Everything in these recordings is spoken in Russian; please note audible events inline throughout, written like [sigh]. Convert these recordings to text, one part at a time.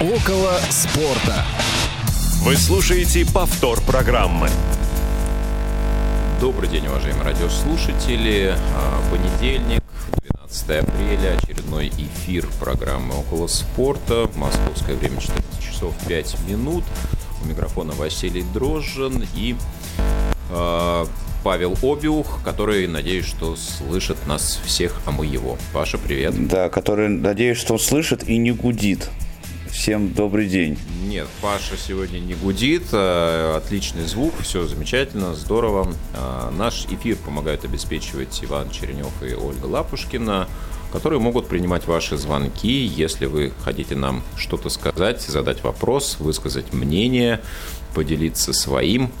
Около спорта. Вы слушаете повтор программы. Добрый день, уважаемые радиослушатели. А, Понедельник, 12 апреля, очередной эфир программы «Около спорта». Московское время 14 часов 5 минут. У микрофона Василий Дрожжин и э, Павел Обиух, который, надеюсь, что слышит нас всех, а мы его. Паша, привет. Да, который, надеюсь, что он слышит и не гудит. Всем добрый день. Нет, Паша сегодня не гудит. э, Отличный звук, все замечательно, здорово. А, Наш эфир помогают обеспечивать Иван Черенев и Ольга Лапушкина, которые могут принимать ваши звонки, если вы хотите нам что-то сказать, задать вопрос, высказать мнение, поделиться своим.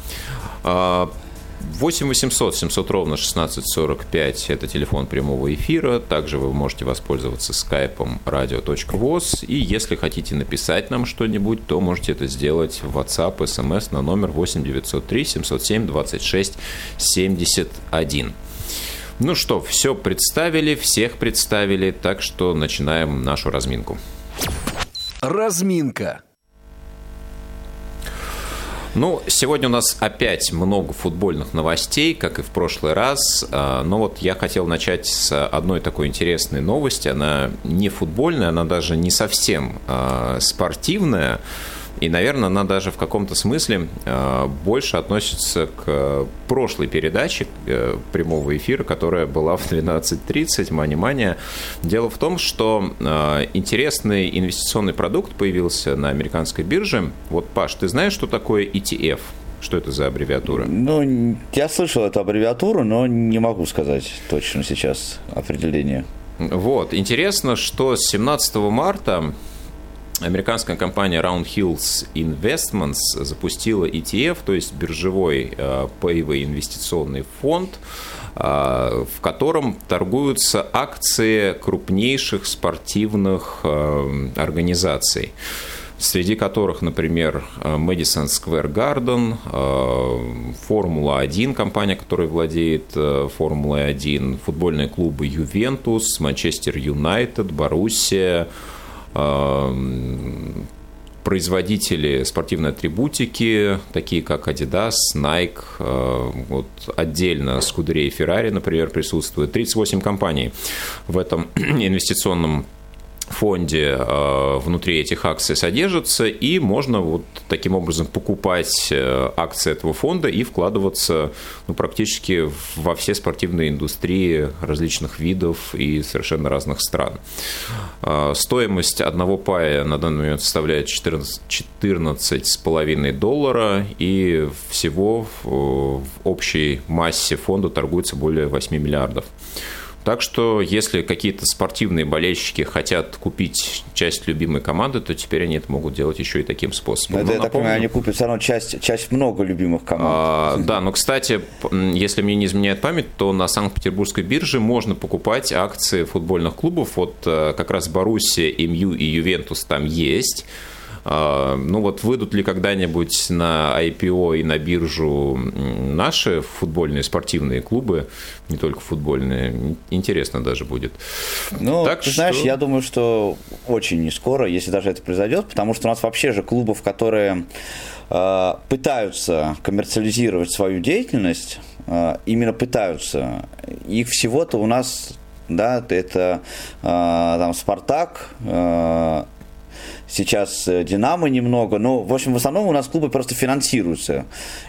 А, 8 800 700 ровно 1645 – это телефон прямого эфира. Также вы можете воспользоваться скайпом radio.voz. И если хотите написать нам что-нибудь, то можете это сделать в WhatsApp, SMS на номер 8 903 707 26 71. Ну что, все представили, всех представили, так что начинаем нашу разминку. Разминка. Ну, сегодня у нас опять много футбольных новостей, как и в прошлый раз. А, Но вот я хотел начать с одной такой интересной новости. Она не футбольная, она даже не совсем а, спортивная. И, наверное, она даже в каком-то смысле э, больше относится к прошлой передаче э, прямого эфира, которая была в 12.30, мани-мания. Дело в том, что э, интересный инвестиционный продукт появился на американской бирже. Вот, Паш, ты знаешь, что такое ETF? Что это за аббревиатура? Ну, я слышал эту аббревиатуру, но не могу сказать точно сейчас определение. Вот. Интересно, что с 17 марта Американская компания Round Hills Investments запустила ETF, то есть биржевой э, паевый инвестиционный фонд, э, в котором торгуются акции крупнейших спортивных э, организаций среди которых, например, Madison Square Garden, Формула-1, компания, которая владеет Формулой-1, футбольные клубы Ювентус, Манчестер Юнайтед, Боруссия, производители спортивной атрибутики, такие как Adidas, Nike, вот отдельно Scuderia и Ferrari, например, присутствуют. 38 компаний в этом [clears throat] инвестиционном фонде э, внутри этих акций содержится, и можно вот таким образом покупать э, акции этого фонда и вкладываться ну, практически во все спортивные индустрии различных видов и совершенно разных стран. Э, стоимость одного пая на данный момент составляет 14,5 доллара, и всего в общей массе фонда торгуется более 8 миллиардов. Так что, если какие-то спортивные болельщики хотят купить часть любимой команды, то теперь они это могут делать еще и таким способом. Это, я так понимаю, они купят все равно часть, часть много любимых команд. А, да, но, кстати, если мне не изменяет память, то на Санкт-Петербургской бирже можно покупать акции футбольных клубов. Вот как раз Боруссия, МЮ и Ювентус там есть. Ну вот выйдут ли когда-нибудь на IPO и на биржу наши футбольные спортивные клубы, не только футбольные, интересно даже будет. Ну, так ты что... знаешь, я думаю, что очень не скоро, если даже это произойдет, потому что у нас вообще же клубов, которые э, пытаются коммерциализировать свою деятельность, э, именно пытаются, их всего-то у нас да, это э, там Спартак, э, сейчас Динамо немного, но, в общем, в основном у нас клубы просто финансируются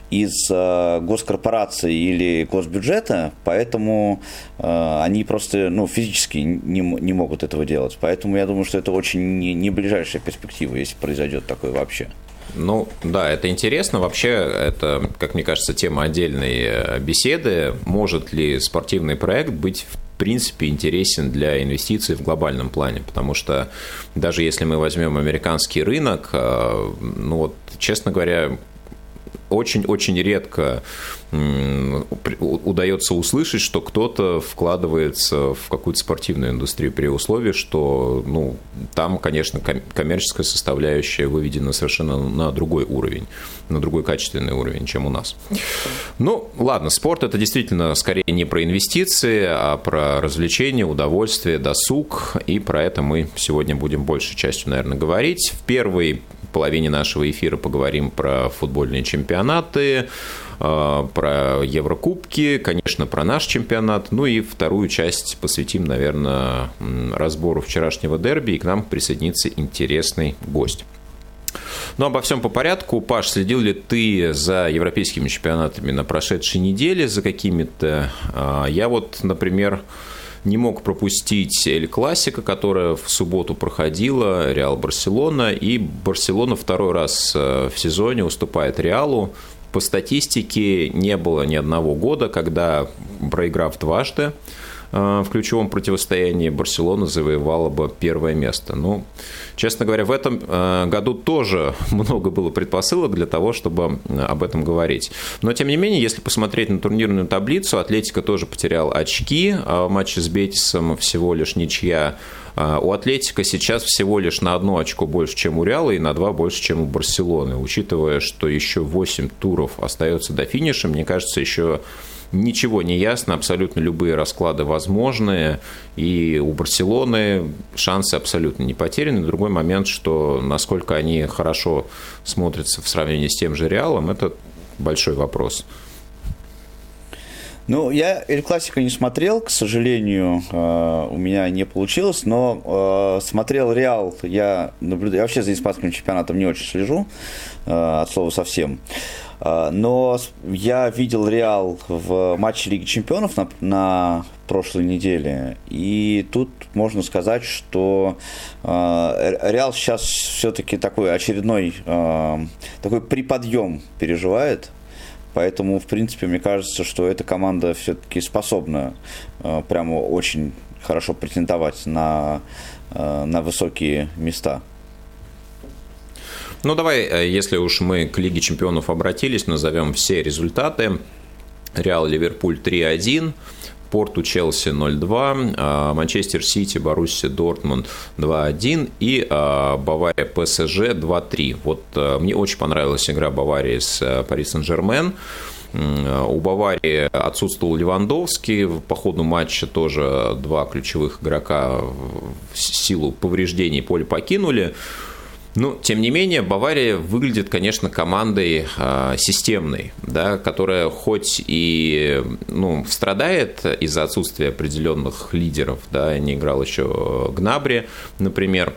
из э, госкорпорации или госбюджета, поэтому э, они просто ну, физически не, не могут этого делать. Поэтому я думаю, что это очень не, не ближайшая перспектива, если произойдет такое вообще. Ну, да, это интересно. Вообще, это, как мне кажется, тема отдельной беседы. Может ли спортивный проект быть принципе интересен для инвестиций в глобальном плане, потому что даже если мы возьмем американский рынок, ну вот, честно говоря, очень-очень редко удается услышать, что кто-то вкладывается в какую-то спортивную индустрию при условии, что ну, там, конечно, коммерческая составляющая выведена совершенно на другой уровень, на другой качественный уровень, чем у нас. Ну, ладно, спорт это действительно скорее не про инвестиции, а про развлечение, удовольствие, досуг, и про это мы сегодня будем большей частью, наверное, говорить. В первой половине нашего эфира поговорим про футбольные чемпионаты, э, про Еврокубки, конечно, про наш чемпионат. Ну и вторую часть посвятим, наверное, разбору вчерашнего дерби, и к нам присоединится интересный гость. Ну, обо всем по порядку. Паш, следил ли ты за европейскими чемпионатами на прошедшей неделе, за какими-то? А, я вот, например, не мог пропустить Эль Классика, которая в субботу проходила, Реал Барселона, и Барселона второй раз э, в сезоне уступает Реалу. По статистике не было ни одного года, когда, проиграв дважды, в ключевом противостоянии Барселона завоевала бы первое место. Ну, честно говоря, в этом э, году тоже [laughs] много было предпосылок для того, чтобы э, об этом говорить. Но, тем не менее, если посмотреть на турнирную таблицу, Атлетика тоже потерял очки, а в матче с Бетисом всего лишь ничья у Атлетика сейчас всего лишь на одно очко больше, чем у Реала, и на два больше, чем у Барселоны. Учитывая, что еще 8 туров остается до финиша, мне кажется, еще ничего не ясно, абсолютно любые расклады возможны, и у Барселоны шансы абсолютно не потеряны. Другой момент, что насколько они хорошо смотрятся в сравнении с тем же Реалом, это большой вопрос. Ну, я Эль Классика не смотрел, к сожалению, э, у меня не получилось, но э, смотрел Реал, я наблюдаю, я вообще за испанским чемпионатом не очень слежу, э, от слова совсем. А, но я видел Реал в матче Лиги Чемпионов на, на прошлой неделе. И тут можно сказать, что э, Реал сейчас все-таки такой очередной э, такой приподъем переживает. Поэтому, в принципе, мне кажется, что эта команда все-таки способна э, прямо очень хорошо претендовать на, э, на высокие места. Ну, давай, э, если уж мы к Лиге чемпионов обратились, назовем все результаты. Реал Ливерпуль 3-1, Порту Челси 0-2, а, Манчестер Сити, Боруссия Дортмунд 2-1 и а, Бавария ПСЖ 2-3. Вот э, мне очень понравилась игра Баварии с э, Пари Сен-Жермен. У Баварии отсутствовал Левандовский. По ходу матча тоже два ключевых игрока в силу повреждений поле покинули. Ну, тем не менее, Бавария выглядит, конечно, командой э, системной, да, которая хоть и ну, страдает из-за отсутствия определенных лидеров, да, не играл еще Гнабри, например,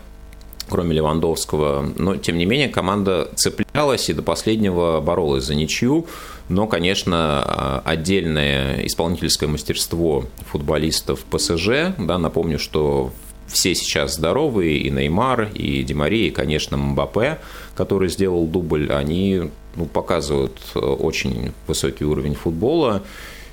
кроме Левандовского, но тем не менее команда цеплялась и до последнего боролась за ничью, но, конечно, отдельное исполнительское мастерство футболистов ПСЖ, да, напомню, что все сейчас здоровые, и Неймар, и Демари, и, конечно, Мбаппе, который сделал дубль, они ну, показывают э, очень высокий уровень футбола.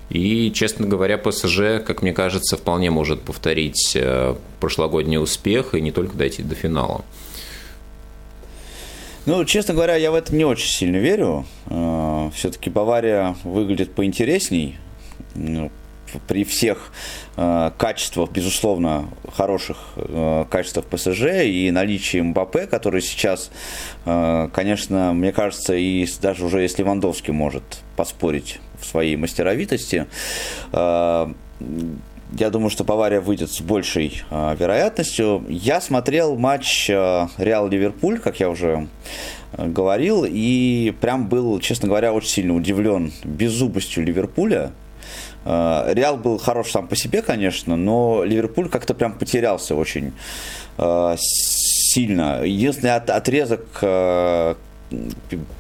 И, честно говоря, ПСЖ, как мне кажется, вполне может повторить э, прошлогодний успех и не только дойти до финала. Ну, честно говоря, я в это не очень сильно верю. Э, Все-таки Бавария выглядит поинтересней. При всех э, качествах, безусловно, хороших э, качествах ПСЖ и наличии Мбаппе, который сейчас, э, конечно, мне кажется, и даже уже если Левандовский может поспорить в своей мастеровитости, э, я думаю, что Бавария выйдет с большей э, вероятностью. Я смотрел матч э, Реал-Ливерпуль, как я уже э, говорил, и прям был, честно говоря, очень сильно удивлен беззубостью Ливерпуля. Э, Реал был хорош сам по себе, конечно, но Ливерпуль как-то прям потерялся очень э, сильно. Единственный отрезок э,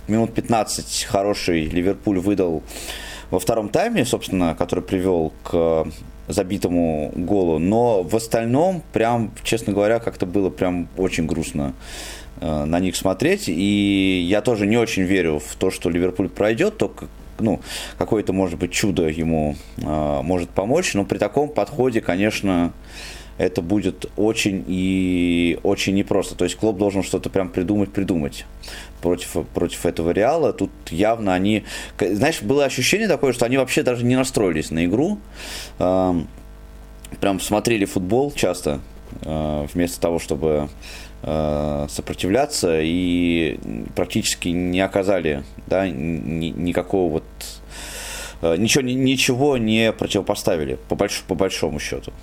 минут 15 хороший Ливерпуль выдал во втором тайме, собственно, который привел к забитому голу. Но в остальном, прям, честно говоря, как-то было прям очень грустно на них смотреть. И я тоже не очень верю в то, что Ливерпуль пройдет, только ну, какое-то, может быть, чудо ему э, может помочь, но при таком подходе, конечно, это будет очень и очень непросто. То есть Клоп должен что-то прям придумать, придумать против, против этого Реала. Тут явно они... Знаешь, было ощущение такое, что они вообще даже не настроились на игру. Прям смотрели футбол часто, а, вместо того, чтобы сопротивляться и практически не оказали да, ни, никакого вот а, ничего, ничего не противопоставили по, больш, по большому счету.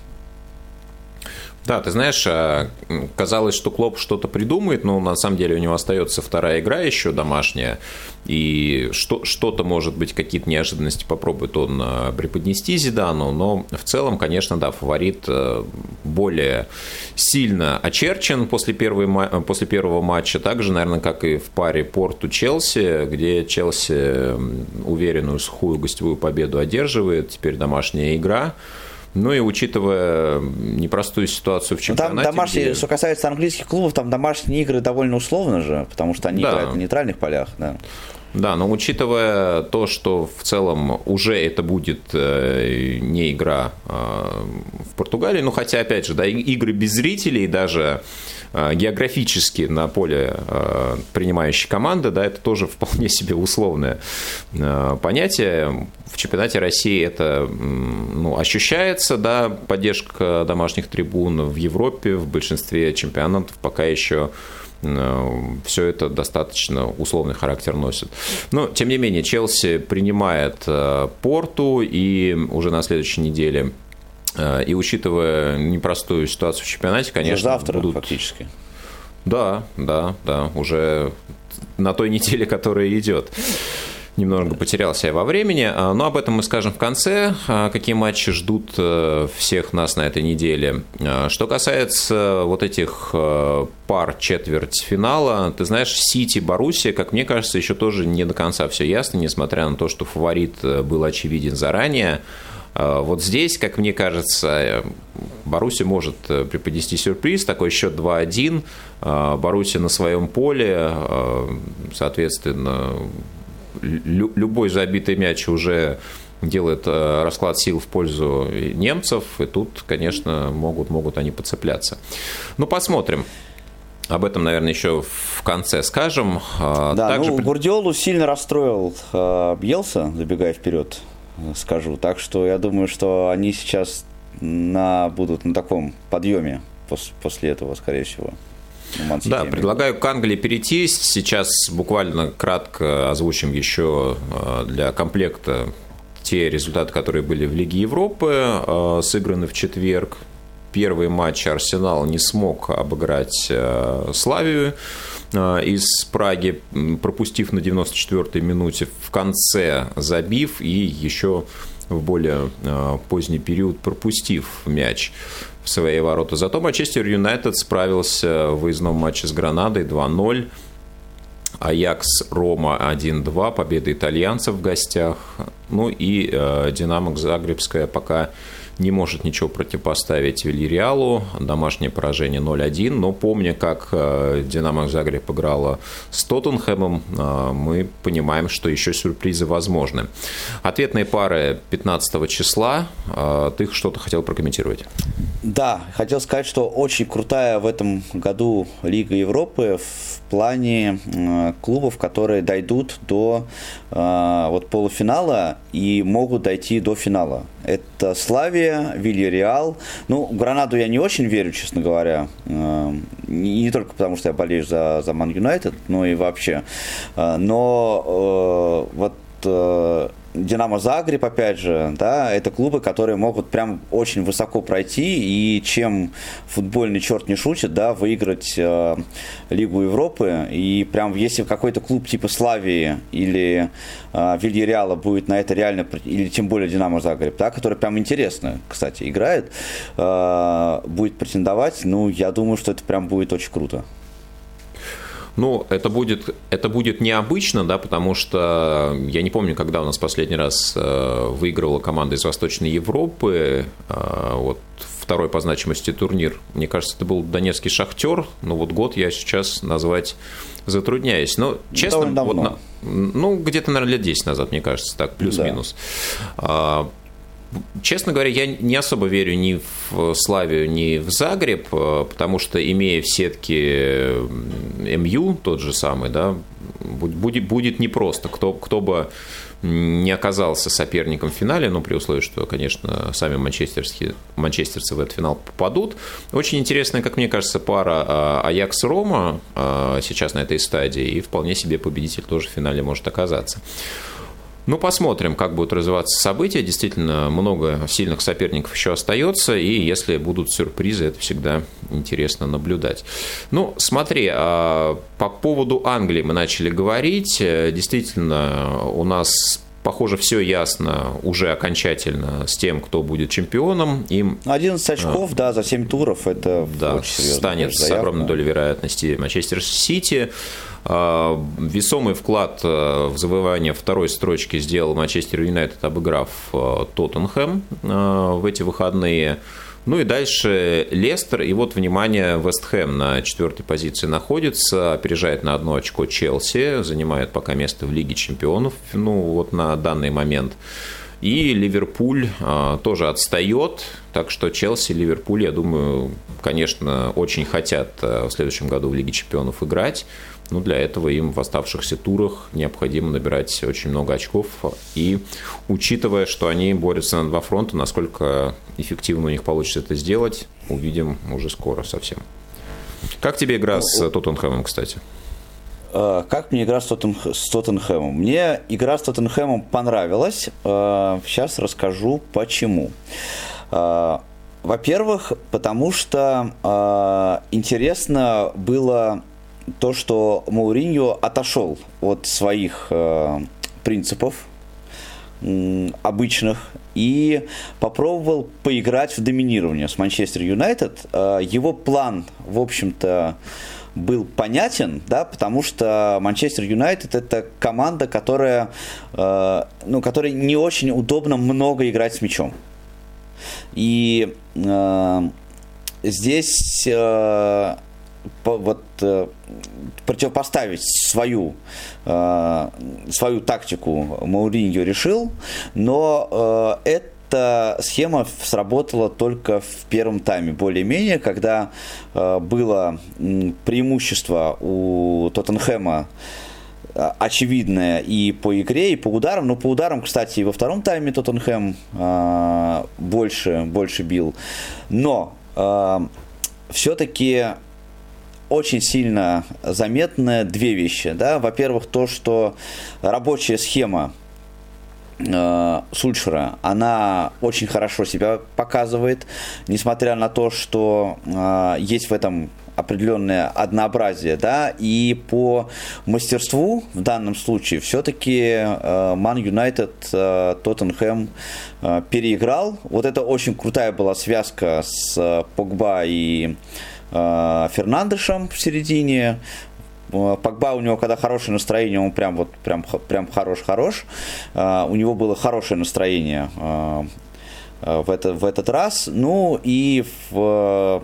Да, ты знаешь, а, казалось, что Клоп что-то придумает, но на самом деле у него остается вторая игра еще домашняя, и что, что-то, может быть, какие-то неожиданности попробует он а, преподнести Зидану, но в целом, конечно, да, фаворит а, более сильно очерчен после, первой, после первого матча, так же, наверное, как и в паре Порту-Челси, где Челси уверенную сухую гостевую победу одерживает, теперь домашняя игра. Ну и учитывая непростую ситуацию в чемпионате. Там домашние, где... что касается английских клубов, там домашние игры довольно условно же, потому что они да. играют на нейтральных полях. Да. Да, но учитывая то, что в целом уже это будет э, не игра э, в Португалии, ну хотя, опять же, да, игры без зрителей даже э, географически на поле принимающей команды, да, это тоже [laughs] вполне себе условное понятие. В чемпионате России это ну, ощущается, да, поддержка домашних трибун в Европе, в большинстве чемпионатов пока еще все это достаточно условный характер носит. Но, тем не менее, Челси принимает э, Порту, и уже на следующей неделе, э, и учитывая непростую ситуацию в чемпионате, конечно, завтра будут... фактически. Да, да, да, уже на той неделе, которая идет немного потерялся я во времени, а, но об этом мы скажем в конце, а, какие матчи ждут э, всех нас на этой неделе. А, что касается вот этих э, пар четвертьфинала, ты знаешь, Сити, Боруссия, как мне кажется, еще тоже не до конца все ясно, несмотря на то, что фаворит э, был очевиден заранее. Вот здесь, как мне кажется, Боруссия может преподнести сюрприз, такой счет 2-1. Боруссия на своем поле, соответственно, любой забитый мяч уже делает э, расклад сил в пользу немцев, и тут, конечно, могут, могут они подцепляться. Ну, посмотрим. Об этом, наверное, еще в конце скажем. А, да, Также... ну, Гурдиолу сильно расстроил э, Бьелса, забегая вперед, скажу. Так что я думаю, что они сейчас на, будут на таком подъеме после, после этого, скорее всего. Да, предлагаю к Англии перейти. Сейчас буквально кратко озвучим еще э, для комплекта те результаты, которые были в Лиге Европы, э, сыграны в четверг. Первый матч Арсенал не смог обыграть э, Славию из Праги, пропустив на 94-й минуте, в конце забив и еще в более поздний период пропустив мяч в свои ворота. Зато Манчестер Юнайтед справился в выездном матче с Гранадой 2-0. Аякс Рома 1-2, победа итальянцев в гостях. Ну и э, Динамо Загребская пока не может ничего противопоставить Вильяреалу. Домашнее поражение 0-1. Но помня, как э, Динамо Загреб играла с Тоттенхэмом, э, мы понимаем, что еще сюрпризы возможны. Ответные пары 15 числа. Э, ты что-то хотел прокомментировать? Да, хотел сказать, что очень крутая в этом году Лига Европы в плане клубов, которые дойдут до вот полуфинала и могут дойти до финала. Это Славия, Вильяреал. Ну, Гранаду я не очень верю, честно говоря. Э, не только потому, что я болею за, за Ман Юнайтед, но и вообще. Э, но э, вот Динамо Загреб, опять же, да, это клубы, которые могут прям очень высоко пройти, и чем футбольный черт не шутит, да, выиграть э, Лигу Европы, и прям если какой-то клуб типа Славии или э, Вильяреала будет на это реально, или тем более Динамо Загреб, да, который прям интересно, кстати, играет, э, будет претендовать, ну, я думаю, что это прям будет очень круто. Ну, это будет, это будет необычно, да, потому что я не помню, когда у нас последний раз э, выигрывала команда из Восточной Европы, э, вот второй по значимости турнир. Мне кажется, это был Донецкий Шахтер, но вот год я сейчас назвать затрудняюсь. Но, честно, вот, ну, где-то, наверное, лет 10 назад, мне кажется, так, плюс-минус. Да. Честно говоря, я не особо верю ни в Славию, ни в Загреб, э, потому что, имея в сетке МЮ, тот же самый, да, будет, будет непросто. Кто, кто бы не оказался соперником в финале, но при условии, что, конечно, сами манчестерские, манчестерцы в этот финал попадут. Очень интересная, как мне кажется, пара а, Аякс-Рома а, сейчас на этой стадии, и вполне себе победитель тоже в финале может оказаться. Ну, посмотрим, как будут развиваться события. Действительно, много сильных соперников еще остается, и если будут сюрпризы, это всегда интересно наблюдать. Ну, смотри, а, по поводу Англии мы начали говорить. Действительно, у нас похоже, все ясно уже окончательно с тем, кто будет чемпионом. Им, 11 очков, а, да, за 7 туров, это да. Станет с огромной долей вероятности Манчестер Сити. А, весомый вклад э, в завоевание второй строчки сделал Манчестер Юнайтед, обыграв э, Тоттенхэм э, в эти выходные. Ну и дальше Лестер, и вот, внимание, Вестхэм на четвертой позиции находится, опережает на одно очко Челси, занимает пока место в Лиге чемпионов, ну вот на данный момент. И Ливерпуль а, тоже отстает, так что Челси, Ливерпуль, я думаю, конечно, очень хотят в следующем году в Лиге чемпионов играть. Но для этого им в оставшихся турах необходимо набирать очень много очков. И учитывая, что они борются на два фронта, насколько эффективно у них получится это сделать, увидим уже скоро совсем. Как тебе игра с Тоттенхэмом, кстати? Э, как мне игра с, Тоттен, с Тоттенхэмом? Мне игра с Тоттенхэмом понравилась. Сейчас расскажу почему. Э, во-первых, потому что интересно было то, что Мауриньо отошел от своих принципов обычных и попробовал поиграть в доминирование с Манчестер Юнайтед. Его план, в общем-то, был понятен, да, потому что Манчестер Юнайтед это команда, которая, э, ну, которой не очень удобно много играть с мячом. И э, здесь э, вот э, противопоставить свою, э, свою тактику Мауриньо решил, но это эта схема сработала только в первом тайме, более-менее, когда э, было преимущество у Тоттенхэма э, очевидное и по игре, и по ударам. Но по ударам, кстати, и во втором тайме Тоттенхэм э, больше, больше бил. Но э, все-таки очень сильно заметны две вещи. Да? Во-первых, то, что рабочая схема э, Сульшера, она очень хорошо себя показывает, несмотря на то, что э, есть в этом определенное однообразие, да, и по мастерству в данном случае все-таки Ман Юнайтед Тоттенхэм переиграл. Вот это очень крутая была связка с Погба и Фернандешем в середине. Э, Погба у него, когда хорошее настроение, он прям вот прям, прям хорош-хорош. Э, у него было хорошее настроение э, в, это, в этот раз. Ну и в,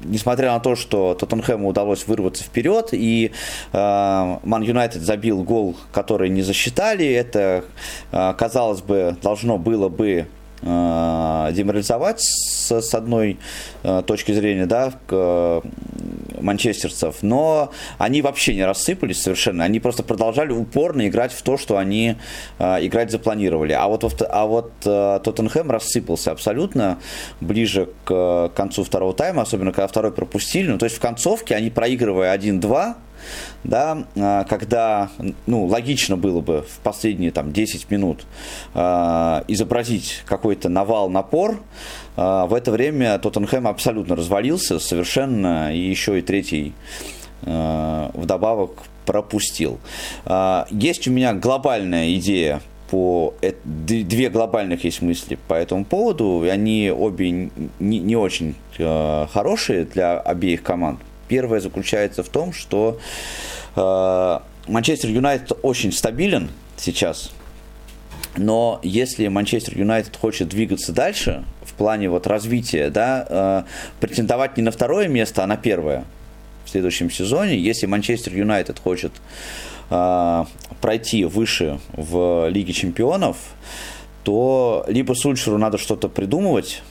несмотря на то, что Тоттенхэму удалось вырваться вперед, и Ман Юнайтед забил гол, который не засчитали, это, казалось бы, должно было бы Э, деморализовать с, с одной э, точки зрения, да, манчестерцев, но они вообще не рассыпались совершенно, они просто продолжали упорно играть в то, что они э, играть запланировали. А вот, а вот э, Тоттенхэм рассыпался абсолютно ближе к концу второго тайма, особенно когда второй пропустили. Ну, то есть в концовке они проигрывая 1-2, да, а, когда, ну, логично было бы в последние там 10 минут э, изобразить какой-то навал, напор, э, в это время Тоттенхэм абсолютно развалился совершенно, и еще и третий э, вдобавок пропустил. Э, есть у меня глобальная идея по две глобальных есть мысли по этому поводу, и они обе не, не очень э, хорошие для обеих команд. Первое заключается в том, что э, Манчестер Юнайтед очень стабилен сейчас, но если Манчестер Юнайтед хочет двигаться дальше в плане вот развития, да, э, претендовать не на второе место, а на первое в следующем сезоне, если Манчестер Юнайтед хочет э, пройти выше в Лиге Чемпионов, то либо Сульшеру надо что-то придумывать,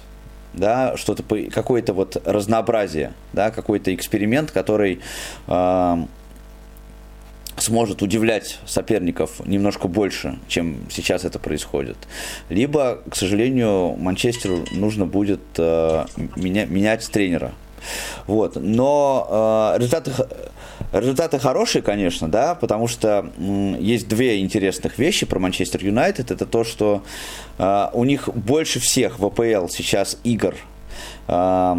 да, что-то какое-то вот разнообразие, да, какой-то эксперимент, который э, сможет удивлять соперников немножко больше, чем сейчас это происходит. Либо, к сожалению, Манчестеру нужно будет э, меня, менять тренера. Вот. Но э, результаты, результаты хорошие, конечно, да, потому что есть две интересных вещи про Манчестер Юнайтед. Это то, что э, у них больше всех в АПЛ сейчас игр э,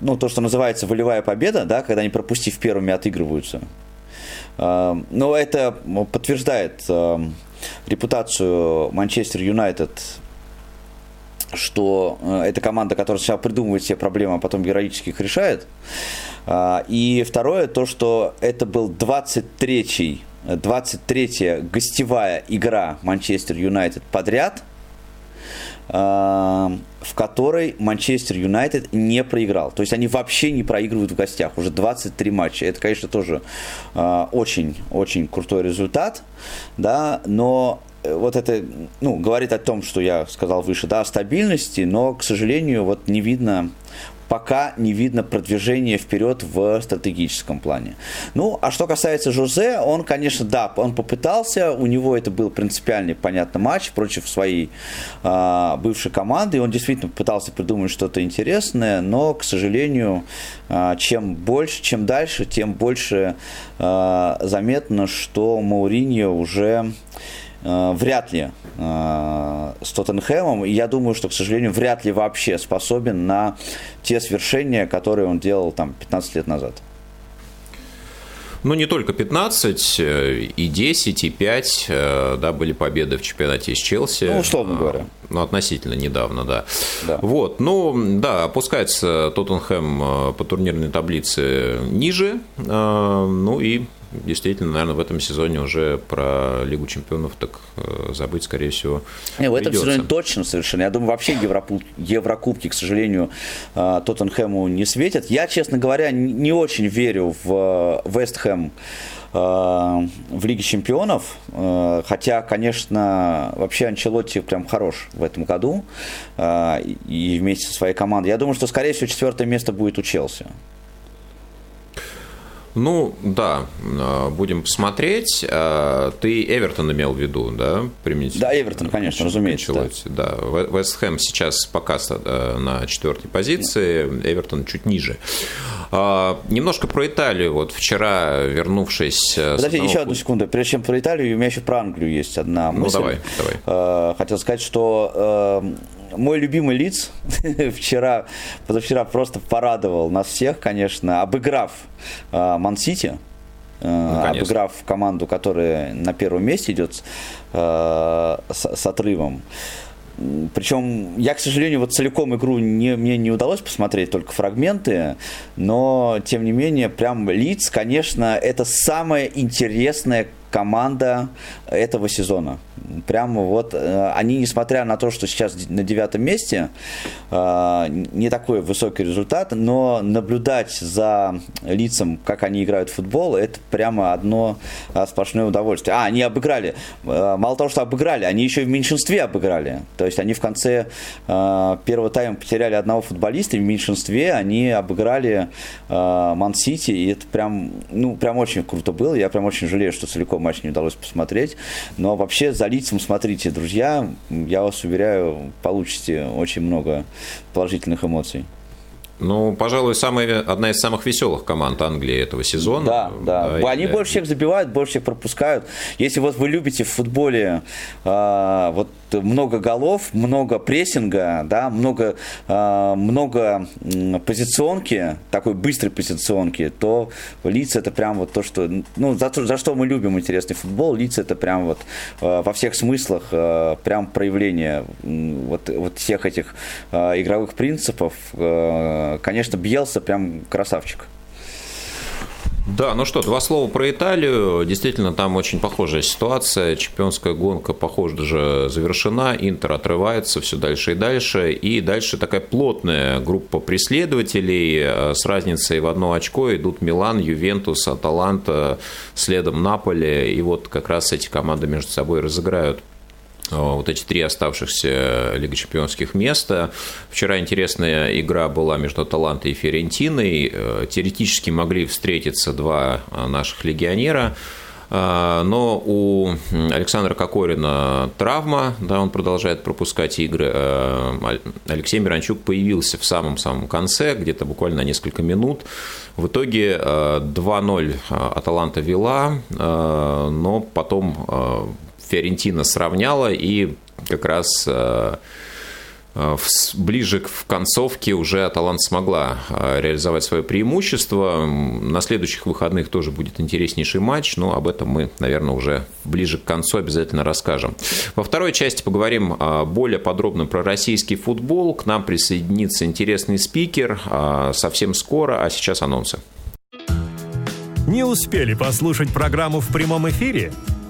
ну, то, что называется волевая победа, да, когда они пропустив первыми отыгрываются. Э, но это подтверждает репутацию Манчестер Юнайтед что э, это команда, которая сначала придумывает все проблемы, а потом героически их решает. А, и второе, то, что это был 23-й 23-я гостевая игра Манчестер Юнайтед подряд, а, в которой Манчестер Юнайтед не проиграл. То есть они вообще не проигрывают в гостях. Уже 23 матча. Это, конечно, тоже очень-очень а, крутой результат. Да, но вот это ну, говорит о том, что я сказал выше, да, о стабильности, но, к сожалению, вот не видно пока не видно продвижения вперед в стратегическом плане. Ну, а что касается Жозе, он, конечно, да, он попытался, у него это был принципиальный, понятно, матч против своей э, бывшей команды, он действительно пытался придумать что-то интересное, но, к сожалению, э, чем больше, чем дальше, тем больше э, заметно, что Мауриньо уже Э, вряд ли э, с Тоттенхэмом. И я думаю, что, к сожалению, вряд ли вообще способен на те свершения, которые он делал там 15 лет назад. Ну, не только 15, э, и 10, и 5, да, были победы в чемпионате с Челси. Ну, условно говоря. Ну, относительно недавно, да. да. Вот, ну, да, опускается Тоттенхэм по турнирной таблице ниже, ну и действительно, наверное, в этом сезоне уже про Лигу чемпионов так э, забыть, скорее всего, Не, в этом придется. сезоне точно совершенно. Я думаю, вообще Еврокубки, к сожалению, э, Тоттенхэму не светят. Я, честно говоря, не очень верю в э, Вестхэм в Лиге чемпионов, хотя, конечно, вообще Анчелотти прям хорош в этом году и вместе со своей командой. Я думаю, что, скорее всего, четвертое место будет у Челси. Ну, да, а, будем посмотреть. А, ты Эвертон имел в виду, да, применительно? Да, Эвертон, конечно, разумеется. Да. да. Вест Хэм сейчас пока на четвертой позиции, Эвертон чуть ниже. Немножко про Италию. Вот вчера, вернувшись... Подожди, еще одну секунду. Прежде чем про Италию, у меня еще про Англию есть одна ну, мысль. Ну, давай, давай. Хотел сказать, что мой любимый лиц [laughs] вчера, позавчера просто порадовал нас всех, конечно, обыграв Ман-Сити. Э, обыграв команду, которая на первом месте идет э, с, с отрывом. Причем я, к сожалению, вот целиком игру не, мне не удалось посмотреть, только фрагменты, но, тем не менее, прям лиц, конечно, это самая интересная команда этого сезона. Прямо вот э, они, несмотря на то, что сейчас на девятом месте, э, не такой высокий результат, но наблюдать за лицом, как они играют в футбол, это прямо одно э, сплошное удовольствие. А, они обыграли. Мало того, что обыграли, они еще и в меньшинстве обыграли. То есть они в конце первого тайма потеряли одного футболиста, и в меньшинстве они обыграли Ман-Сити, и это прям, ну, прям очень круто было. Я прям очень жалею, что целиком такой матч не удалось посмотреть. Но вообще за лицом смотрите, друзья, я вас уверяю, получите очень много положительных эмоций. Ну, пожалуй, самая, одна из самых веселых команд Англии этого сезона. Да, да. да Они и... больше всех забивают, больше всех пропускают. Если вот вы любите в футболе э, вот много голов, много прессинга, да, много, э, много позиционки, такой быстрой позиционки, то Лиц это прям вот то, что, ну, за, за что мы любим интересный футбол, Лиц это прям вот э, во всех смыслах э, прям проявление вот, вот всех этих игровых принципов. Конечно, Бьелса прям красавчик. Да, ну что, два слова про Италию. Действительно, там очень похожая ситуация. Чемпионская гонка, похоже, даже завершена. Интер отрывается все дальше и дальше. И дальше такая плотная группа преследователей э, с разницей в одно очко. Идут Милан, Ювентус, Аталанта, следом Наполе. И вот как раз эти команды между собой разыграют вот эти три оставшихся Лига чемпионских места. Вчера интересная игра была между Талантой и Ферентиной. Теоретически могли встретиться два наших легионера. Но у Александра Кокорина травма, да, он продолжает пропускать игры. Алексей Миранчук появился в самом-самом конце, где-то буквально на несколько минут. В итоге 2-0 а, Аталанта вела, но потом Фиорентина сравняла и как раз Э, ближе к концовке уже Аталант смогла э, реализовать свое преимущество. На следующих выходных тоже будет интереснейший матч, но об этом мы, наверное, уже ближе к концу обязательно расскажем. Во второй части поговорим э, более подробно про российский футбол. К нам присоединится интересный спикер совсем скоро, а сейчас анонсы. Не успели послушать программу в прямом эфире?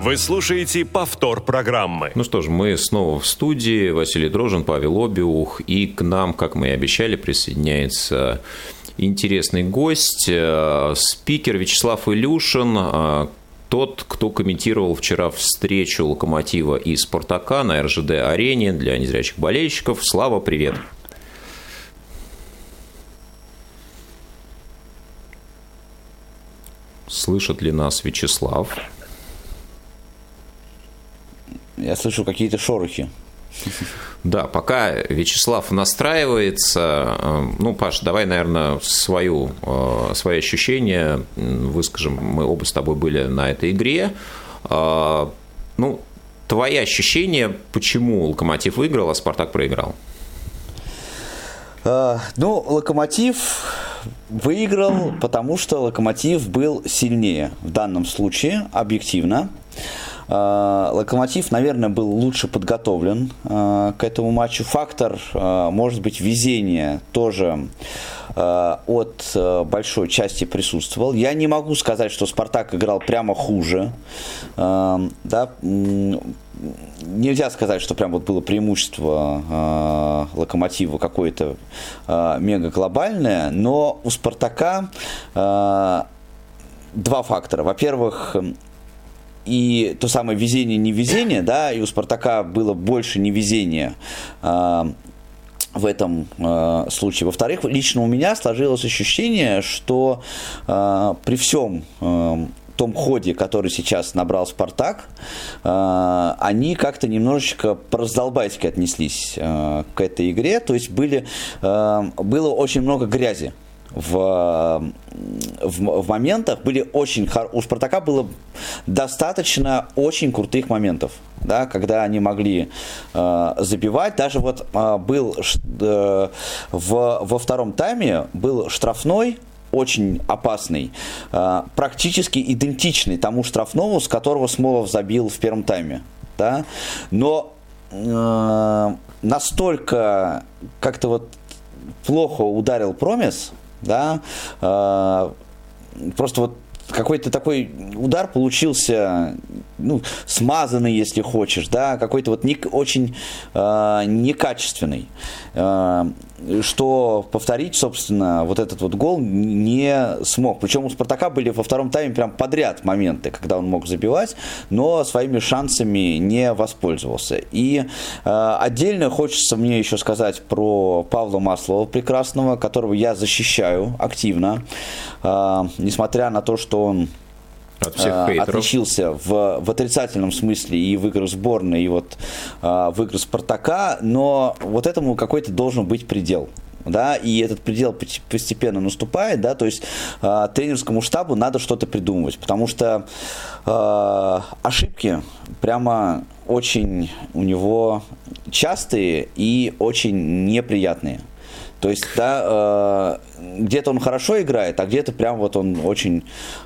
Вы слушаете повтор программы. Ну что ж, мы снова в студии. Василий Дрожин, Павел Обиух. И к нам, как мы и обещали, присоединяется интересный гость, э, спикер Вячеслав Илюшин, э, тот, кто комментировал вчера встречу «Локомотива» и «Спартака» на РЖД-арене для незрячих болельщиков. Слава, привет! Слышит ли нас Вячеслав? Я слышу какие-то шорохи. Да, пока Вячеслав настраивается, э, ну, Паш, давай, наверное, свою, э, свои ощущения выскажем. Мы оба с тобой были на этой игре. Э, ну, твои ощущения, почему Локомотив выиграл, а Спартак проиграл? Ну, Локомотив выиграл, потому что Локомотив был сильнее в данном случае, объективно. Локомотив, наверное, был лучше подготовлен а, к этому матчу. Фактор, а, может быть, везения тоже от большой части присутствовал. Я не могу сказать, что Спартак играл прямо хуже. Да, нельзя сказать, что прям вот было преимущество Локомотива какое-то мега глобальное, но у Спартака два фактора. Во-первых, и то самое везение-невезение, да, и у Спартака было больше невезения э, в этом э, случае. Во-вторых, лично у меня сложилось ощущение, что э, при всем э, том ходе, который сейчас набрал Спартак, э, они как-то немножечко по-раздолбайски отнеслись э, к этой игре. То есть были, э, было очень много грязи в, в, в моментах были очень у Спартака было достаточно очень крутых моментов, да, когда они могли э, забивать. Даже вот э, был э, в, во втором тайме был штрафной очень опасный, э, практически идентичный тому штрафному, с которого Смолов забил в первом тайме, да, но э, настолько как-то вот плохо ударил Промис, да, э, просто вот какой-то такой удар получился, ну, смазанный, если хочешь, да, какой-то вот не, очень э, некачественный. Э, что повторить, собственно, вот этот вот гол не смог. Причем у Спартака были во втором тайме прям подряд моменты, когда он мог забивать, но своими шансами не воспользовался. И э, отдельно хочется мне еще сказать про Павла Маслова прекрасного, которого я защищаю активно, э, несмотря на то, что он от всех а, хейтеров. отличился в, в отрицательном смысле и в играх сборной, и вот а, в играх Спартака, но вот этому какой-то должен быть предел да, и этот предел постепенно наступает, да, то есть э, тренерскому штабу надо что-то придумывать, потому что э, ошибки прямо очень у него частые и очень неприятные. То есть, да, э, где-то он хорошо играет, а где-то прям вот он очень,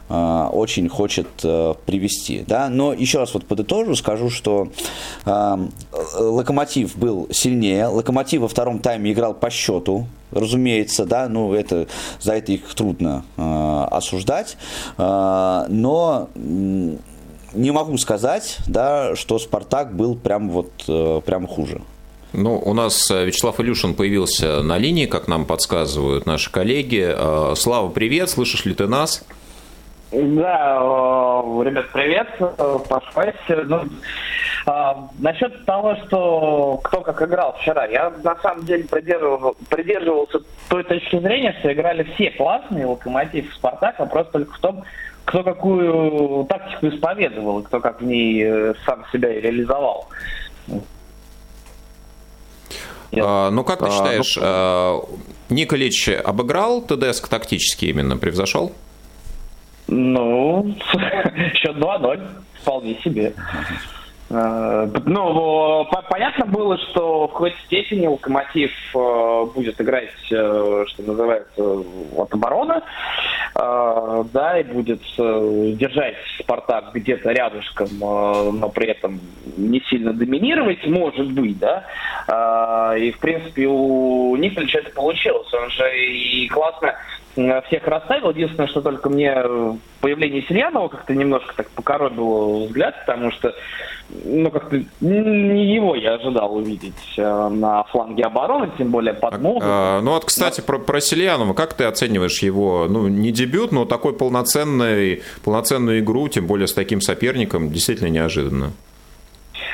э, очень хочет э, привести, да. Но еще раз вот подытожу, скажу, что Локомотив был сильнее, Локомотив во втором тайме играл по счету, разумеется, да, ну это за это их трудно осуждать, но не могу сказать, да, что Спартак был прям вот прям хуже. Ну, у нас э, Вячеслав Илюшин появился на линии, как нам подсказывают наши коллеги. Э, Слава, привет, слышишь ли ты нас? Да, ребят, привет, Паш ну, Насчет того, что кто как играл вчера, я на самом деле придерживал, придерживался той точки зрения, что играли все классные, Локомотив, Спартак, вопрос только в том, кто какую тактику исповедовал, кто как в ней э, сам себя реализовал. А, ну, как ты а, считаешь, ну... А, Николич обыграл ТДСК тактически именно, превзошел? Ну, [laughs] счет 2-0, вполне себе. Э, ну, понятно было, что в какой-то степени Локомотив э, будет играть, э, что называется, от обороны, да, и будет держать Спартак где-то рядышком, но при этом не сильно доминировать, может быть, да. И, в принципе, у Николича это получилось. Он же и классно всех расставил. Единственное, что только мне появление Сильянова как-то немножко так покоробило взгляд, потому что ну, как-то не его я ожидал увидеть э, на фланге обороны, тем более под музыку. А, ну вот, кстати, но... про, про Сильянова, как ты оцениваешь его, ну, не дебют, но такой полноценный, полноценную игру, тем более с таким соперником, действительно неожиданно.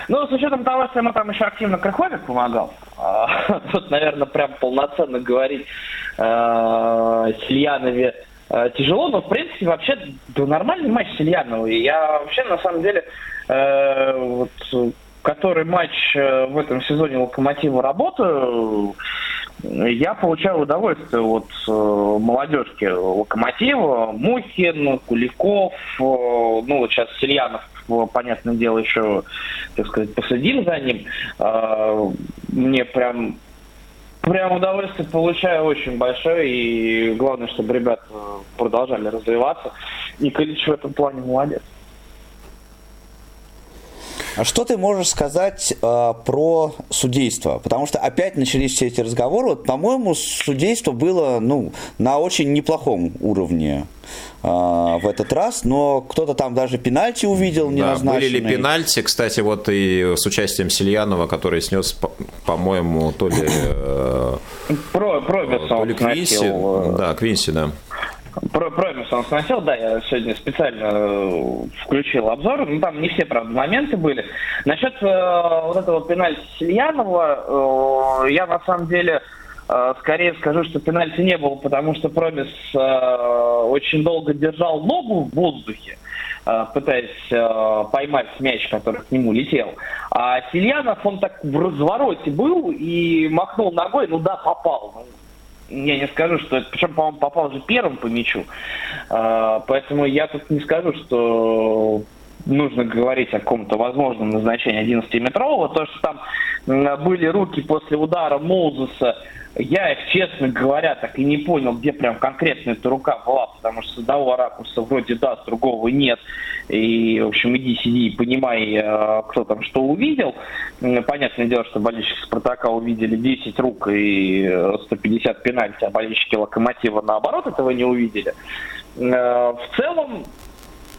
Ну, с учетом того, что ему там еще активно Крыховик помогал, а, [laughs] тут, наверное, прям полноценно говорить э, Сильянове э, тяжело, но, в принципе, вообще, да, нормальный матч Сильянова. И я вообще, на самом деле, э, вот, который матч э, в этом сезоне Локомотива работаю, я получаю удовольствие от э, молодежки Локомотива, Мухин, Куликов, э, ну вот сейчас Сельянов, понятное дело, еще, так сказать, посадим за ним. Э, мне прям Прям удовольствие получаю очень большое, и главное, чтобы ребята продолжали развиваться. И Калич в этом плане молодец. А что ты можешь сказать э, про судейство? Потому что опять начались все эти разговоры. Вот, по-моему, судейство было ну, на очень неплохом уровне э, в этот раз, но кто-то там даже пенальти увидел не Да, были ли пенальти, кстати, вот и с участием Сильянова, который снес, по-моему, то ли... Э, про, Пробисон то ли Квинси, э, да, Квинси, да. Про, про он сносил, да, я сегодня специально э, включил обзор, ну там не все, правда, моменты были. Насчет э, вот этого пенальти Сильянова, э, я на самом деле э, скорее скажу, что пенальти не было, потому что Промис э, очень долго держал ногу в воздухе, э, пытаясь э, поймать мяч, который к нему летел. А Сильянов, он так в развороте был и махнул ногой, ну да, попал. Ну, я не скажу, что. Причем, по-моему, попал же первым по мячу. А, поэтому я тут не скажу, что нужно говорить о каком-то возможном назначении 11-метрового. То, что там были руки после удара Моузеса, я их, честно говоря, так и не понял, где прям конкретно эта рука была, потому что с одного ракурса вроде да, с другого нет. И, в общем, иди сиди и понимай, э, кто там что увидел. Понятное дело, что болельщики Спартака увидели 10 рук и 150 пенальти, а болельщики Локомотива наоборот этого не увидели. Э, в целом,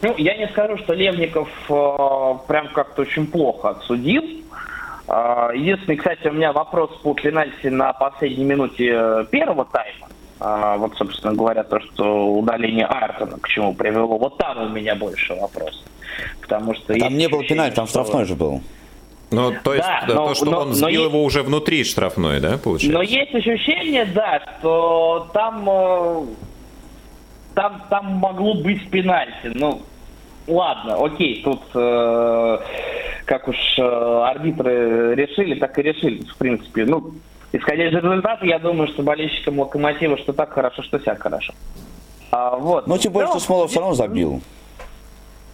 ну, я не скажу, что Левников э, прям как-то очень плохо отсудил. Э, единственный, кстати, у меня вопрос по пенальти на последней минуте э, первого тайма. Э, вот, собственно говоря, то, что удаление Артона к чему привело. Вот там у меня больше вопросов. Потому что там не было пенальти, там штрафной же был. Ну, то есть да, но, то, что но, он сбил но его есть, уже внутри штрафной, да, получается? Но есть ощущение, да, что там, там, там могло быть пенальти. Ну, ладно, окей, тут э, как уж э, арбитры решили, так и решили, в принципе. Ну, исходя из результата, я думаю, что болельщикам Локомотива что так хорошо, что вся хорошо. А, вот. Ну, тем более, что Смолов все равно забил.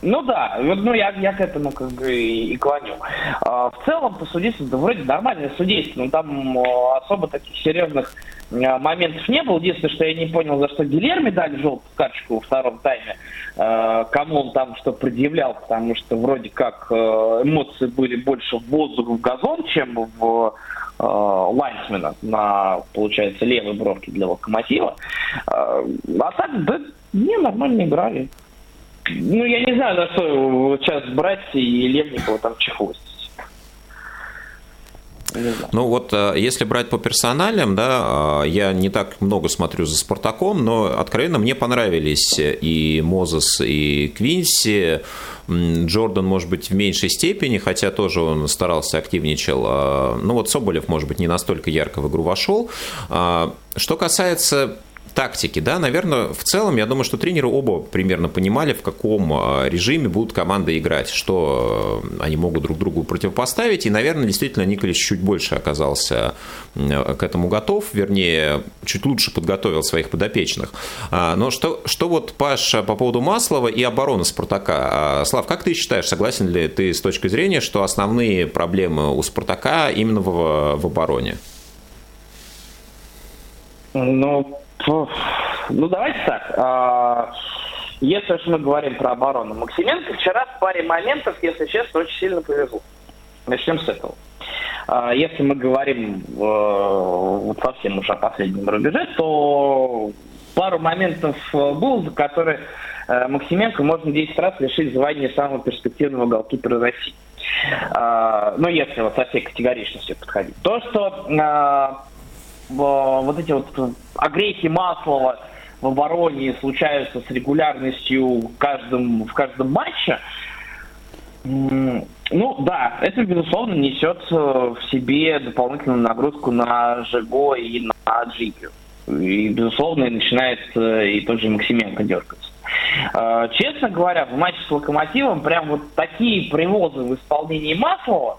Ну да, вот, ну я, я к этому как бы и, и клоню. А, в целом по судейству, да вроде нормальное судейство, но там а, особо таких серьезных моментов не было. Единственное, что я не понял, за что Гильерми дали желтую карточку во втором тайме, а, кому он там что предъявлял, потому что вроде как а, эмоции были больше в воздух, в газон, чем в лайнсмена на, получается, левой бровке для локомотива. А так, да, не, нормально играли. Ну, я не знаю, за что сейчас брать и Левникова там чехлостить. Ну вот, э, если брать по персоналям, да, э, я не так много смотрю за Спартаком, но откровенно мне понравились и Мозес, и Квинси. Джордан, может быть, в меньшей степени, хотя тоже он старался, активничал. Э, ну вот Соболев, может быть, не настолько ярко в игру вошел. Что касается тактики, да, наверное, в целом, я думаю, что тренеры оба примерно понимали, в каком а, режиме будут команды играть, что э, они могут друг другу противопоставить, и, наверное, действительно Николич чуть больше оказался к этому готов, вернее, чуть лучше подготовил своих подопечных. А, но что, что вот, Паш, по поводу Маслова и обороны Спартака? А, Слав, как ты считаешь, согласен ли ты с точки зрения, что основные проблемы у Спартака именно в, в обороне? Ну, ну, давайте так. А, если уж мы говорим про оборону, Максименко вчера в паре моментов, если честно, очень сильно повезло. Начнем с этого. А, если мы говорим э, вот совсем уж о последнем рубеже, то пару моментов э, было, за которые э, Максименко можно 10 раз лишить звания самого перспективного голкипера России. А, ну, если вот со всей категоричностью подходить. То, что вот эти вот огрехи Маслова в обороне случаются с регулярностью в каждом, в каждом матче, ну да, это безусловно несет э, в себе дополнительную нагрузку на Жего и на Джипе. И безусловно начинает э, и тот же Максименко дергаться. Э, честно говоря, в матче с Локомотивом прям вот такие привозы в исполнении Маслова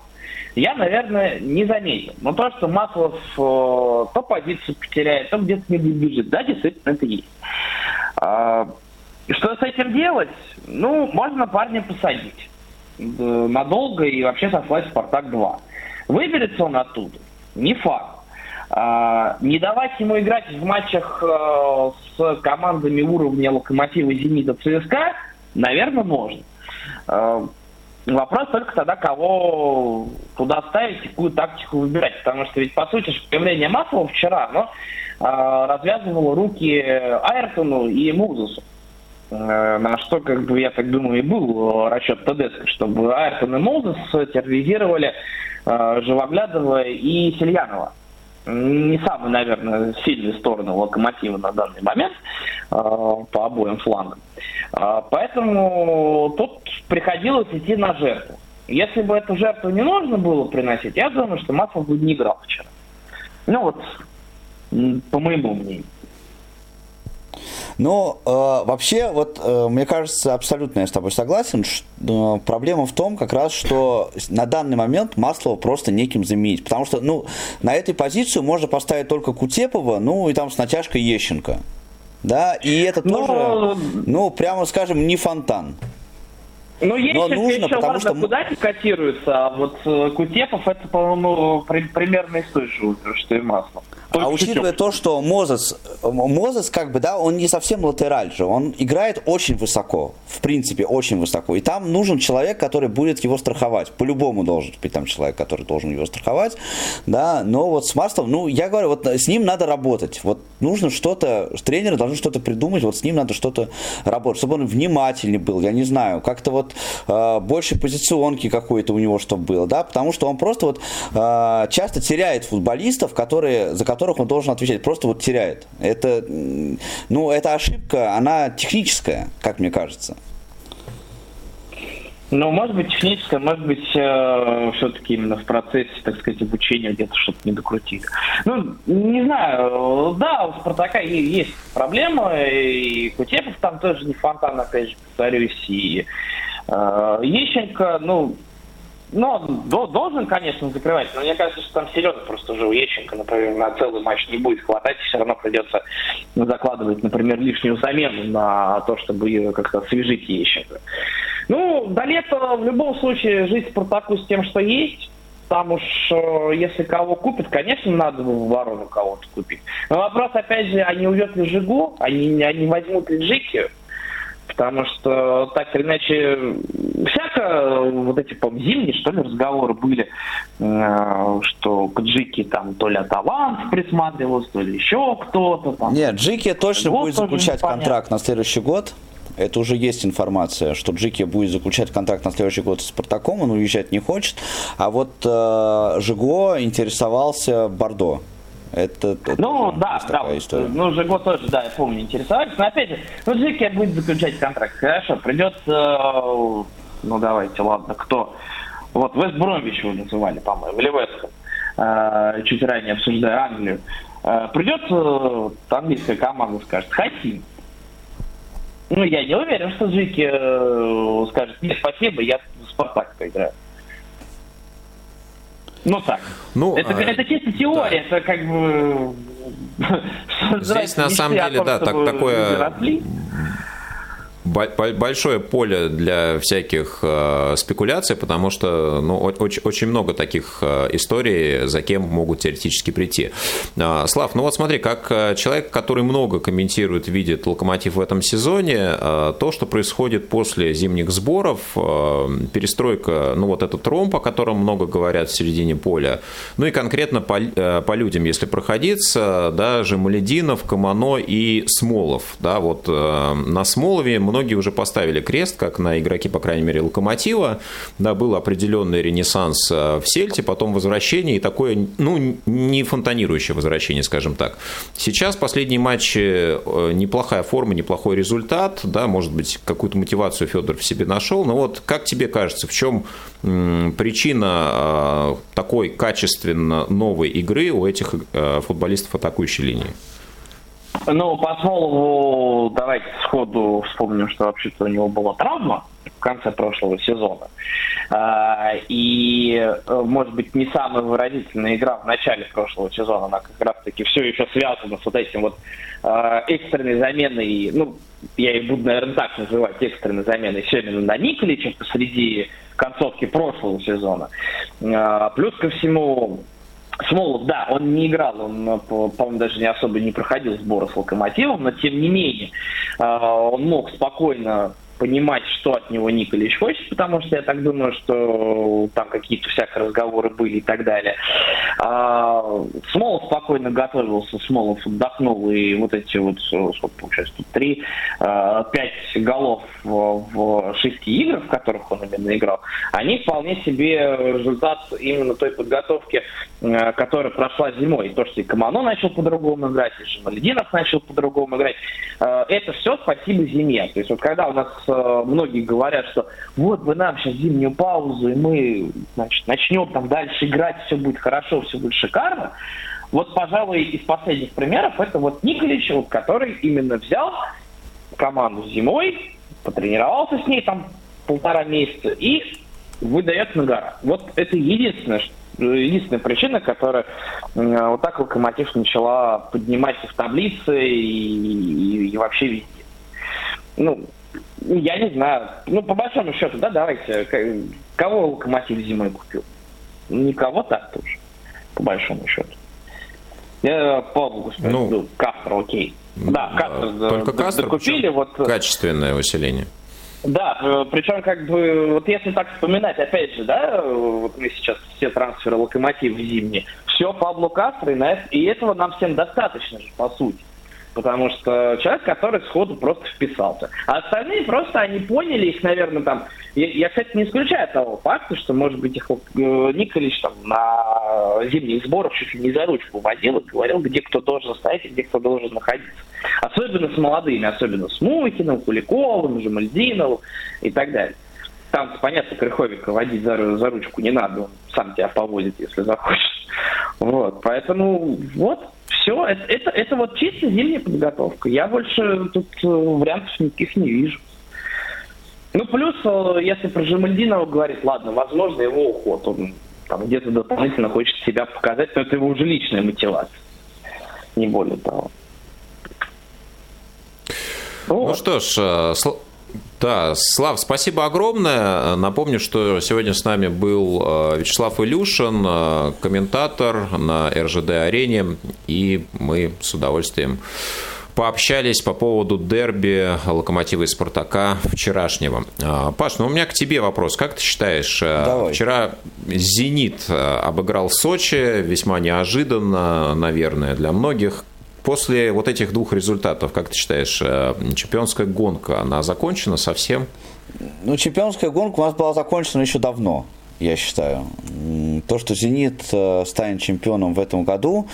я, наверное, не заметил. Но то, что Маслов э, то позицию потеряет, то где-то не бежит, да, действительно это есть. А, что с этим делать? Ну, можно парня посадить надолго и вообще сослать «Спартак-2». Выберется он оттуда? Не факт. А, не давать ему играть в матчах э, с командами уровня «Локомотива», «Зенита», «ЦСКА» наверное, можно. А, Вопрос только тогда, кого туда ставить, какую тактику выбирать. Потому что ведь, по сути, появление Маслова вчера, оно э, развязывало руки Айртону и Музусу. Э, на что, как бы, я так думаю, и был расчет Тедеско, чтобы Айртон и Музус терроризировали э, Живоглядова и Сильянова не самые, наверное, сильные стороны локомотива на данный момент э, по обоим флангам. Э, поэтому тут приходилось идти на жертву. Если бы эту жертву не нужно было приносить, я думаю, что Маслов бы не играл вчера. Ну вот, по моему мнению. Но э, вообще, вот э, мне кажется, абсолютно я с тобой согласен. Что, э, проблема в том, как раз, что на данный момент Маслова просто неким заменить. Потому что, ну, на этой позицию можно поставить только Кутепова, ну и там с натяжкой Ещенко. Да, и это Но... тоже, ну, прямо скажем, не фонтан. Ну, Ещенко нужно, еще, потому что... куда котируется, а вот э, Кутепов это, по-моему, при, примерно из той же что и Маслов. А учитывая то, что Мозес, Мозес как бы, да, он не совсем латераль же, он играет очень высоко, в принципе, очень высоко. И там нужен человек, который будет его страховать. По-любому должен быть там человек, который должен его страховать, да. Но вот с Маслом, ну, я говорю, вот с ним надо работать. Вот нужно что-то, тренеры должны что-то придумать, вот с ним надо что-то работать, чтобы он внимательнее был, я не знаю, как-то вот э, больше позиционки какой-то у него чтобы было, да, потому что он просто вот э, часто теряет футболистов, которые, за которых он должен отвечать, просто вот теряет. Это, ну, эта ошибка, она техническая, как мне кажется. Ну, может быть, техническая, может быть, э, все-таки именно в процессе, так сказать, обучения где-то что-то не докрутили. Ну, не знаю, да, у Спартака есть проблемы, и Кутепов там тоже не фонтан, опять же, повторюсь, и Ещенко, ну, ну, должен, конечно, закрывать, но мне кажется, что там серьезно просто уже у Ещенко, например, на целый матч не будет хватать, все равно придется закладывать, например, лишнюю замену на то, чтобы как-то освежить Ещенко. Ну, до лета в любом случае жить Спартаку с тем, что есть. Там уж, э, если кого купят, конечно, надо в ворону кого-то купить. Но вопрос, опять же, они уйдет ли Жигу, они, они возьмут ли Джики, потому что так или иначе всяко вот эти по зимние что ли разговоры были, э, что к Джики там то ли Аталант присматривался, то ли еще кто-то там. Нет, Джики точно будет заключать контракт на следующий год. Это уже есть информация, что Джики будет заключать контракт на следующий год с Спартаком, он уезжать не хочет. А вот э, Жиго интересовался Бордо. Это, это ну, да, да. История. Ну, Жиго тоже, да, я помню, интересовались. Но опять же, ну, Джики будет заключать контракт. Хорошо, придется, э, ну, давайте, ладно, кто? Вот, Вест Бромвич его называли, по-моему, или Вестхэм. Э, чуть ранее обсуждая Англию. Э, придется английская команда скажет, хотим. Ну, я не уверен, что Джики э, скажет, нет, спасибо, я в Спартак поиграю. Ну так. Ну, это, а, это чисто теория, да. это как бы... [laughs] Здесь на самом деле, да, так, такое большое поле для всяких э, спекуляций, потому что ну, очень, очень много таких э, историй, за кем могут теоретически прийти. Э, Слав, ну вот смотри, как э, человек, который много комментирует, видит локомотив в этом сезоне, то, что происходит после зимних сборов, перестройка, ну вот этот ромб, о котором много говорят в середине поля, ну и конкретно по, по людям, если проходиться, да, Жемалединов, Камано и Смолов, да, вот на Смолове много многие уже поставили крест, как на игроки, по крайней мере, Локомотива. Да, был определенный ренессанс э, в Сельте, потом возвращение и такое, ну, не фонтанирующее возвращение, скажем так. Сейчас последние матчи э, неплохая форма, неплохой результат, да, может быть, какую-то мотивацию Федор в себе нашел, но вот как тебе кажется, в чем причина э, такой качественно новой игры у этих футболистов атакующей линии? Ну, по Смолову давайте сходу вспомним, что вообще-то у него была травма в конце прошлого сезона. А, и, э, может быть, не самая выразительная игра в начале прошлого сезона, она как раз-таки все еще связана с вот этим вот а, экстренной заменой, ну, я и буду, наверное, так называть, экстренной заменой Семина на Николича посреди концовки прошлого сезона. А, плюс ко всему, Смолов, да, он не играл, он, э, по-моему, даже не особо не проходил сборы с Локомотивом, но тем не менее э, он мог спокойно понимать, что от него Николич хочет, потому что я так думаю, что там какие-то всякие разговоры были и так далее. А, Смолов спокойно готовился, Смолов отдохнул, и вот эти вот, сколько получается, тут три, а, пять голов в, шести играх, в которых он именно играл, они вполне себе результат именно той подготовки, а, которая прошла зимой. То, что и Камано начал по-другому играть, и Жемалединов начал по-другому играть, это все спасибо зиме. То есть вот когда у нас Э, многие говорят, что вот вы нам сейчас зимнюю паузу, и мы значит, начнем там дальше играть, все будет хорошо, все будет шикарно. Вот, пожалуй, из последних примеров это вот Николич, вот, который именно взял команду зимой, потренировался с ней там полтора месяца и выдает на гора. Вот это единственное, единственная причина, которая э, вот так Локомотив начала поднимать в таблице и, и, и вообще везде. Ну, я не знаю. Ну, по большому счету, да, давайте. Кого Локомотив зимой купил? Никого так тоже, по большому счету. Я помню, господи, ну, ну Кастро, окей. Да, Кастро, только да, Кастро купили. Вот, качественное усиление. Да, э, причем как бы, вот если так вспоминать, опять же, да, вот мы сейчас все трансферы Локомотив зимние, все Пабло Кастро, и, и этого нам всем достаточно же, по сути потому что человек, который сходу просто вписался. А остальные просто, они поняли их, наверное, там... Я, я кстати, не исключаю того факта, что, может быть, их э, Николич там на зимних сборах чуть ли не за ручку водил и говорил, где кто должен стоять и где кто должен находиться. Особенно с молодыми, особенно с Мухиным, Куликовым, Жемальдиновым и так далее. Там, понятно, Крыховика водить за, за ручку не надо, он сам тебя повозит, если захочет. Вот, поэтому вот, все, это, это, это вот чисто зимняя подготовка. Я больше тут э, вариантов никаких не вижу. Ну, плюс, э, если про Жемальдинова говорить, ладно, возможно, его уход, он там где-то дополнительно хочет себя показать, но это его уже личная мотивация. Не более того. Ну, ну что ж, э, Да, Слав, спасибо огромное. Напомню, что сегодня с нами был э, Вячеслав Илюшин, э, комментатор на РЖД-арене, и мы с удовольствием пообщались по поводу дерби Локомотива и Спартака вчерашнего. А, Паш, ну у меня к тебе вопрос. Как ты считаешь, э, Давай. вчера «Зенит» обыграл Сочи весьма неожиданно, наверное, для многих. После вот этих двух результатов, как ты считаешь, э, чемпионская гонка, она закончена совсем? Ну, чемпионская гонка у нас была закончена еще давно, я считаю. То, что «Зенит» э, станет чемпионом в этом году,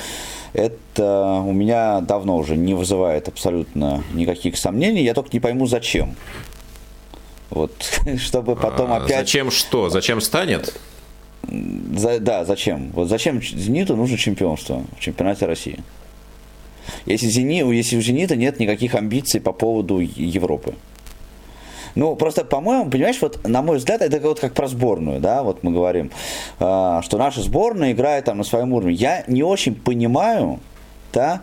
это у меня давно уже не вызывает абсолютно никаких сомнений. Я только не пойму, зачем. Вот, [laughs] чтобы потом а, опять... Зачем что? Зачем станет? За, да, зачем? Вот зачем «Зениту» нужно чемпионство в чемпионате России? Если, Зени, если у «Зенита» нет никаких амбиций по поводу Европы. Ну, просто, по-моему, понимаешь, вот, на мой взгляд, это вот как про сборную, да, вот мы говорим, э, что наша сборная играет там на своем уровне. Я не очень понимаю, да,